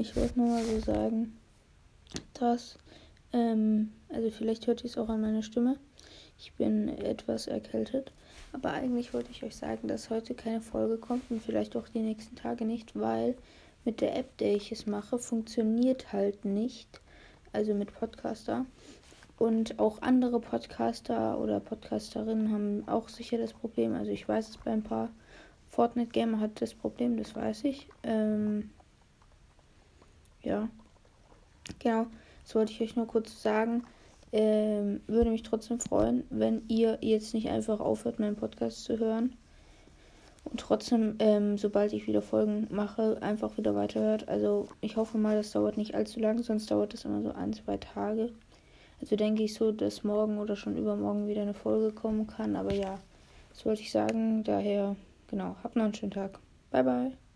ich wollte nur mal so sagen, dass, ähm, also vielleicht hört ihr es auch an meiner Stimme. Ich bin etwas erkältet. Aber eigentlich wollte ich euch sagen, dass heute keine Folge kommt und vielleicht auch die nächsten Tage nicht, weil mit der App, der ich es mache, funktioniert halt nicht. Also mit Podcaster. Und auch andere Podcaster oder Podcasterinnen haben auch sicher das Problem. Also ich weiß es bei ein paar Fortnite-Gamer hat das Problem, das weiß ich. Ähm, ja. Genau. Das wollte ich euch nur kurz sagen. Ähm, würde mich trotzdem freuen, wenn ihr jetzt nicht einfach aufhört, meinen Podcast zu hören. Und trotzdem, ähm, sobald ich wieder Folgen mache, einfach wieder weiterhört. Also ich hoffe mal, das dauert nicht allzu lang, sonst dauert das immer so ein, zwei Tage. Also denke ich so, dass morgen oder schon übermorgen wieder eine Folge kommen kann. Aber ja, das wollte ich sagen. Daher, genau, habt noch einen schönen Tag. Bye, bye.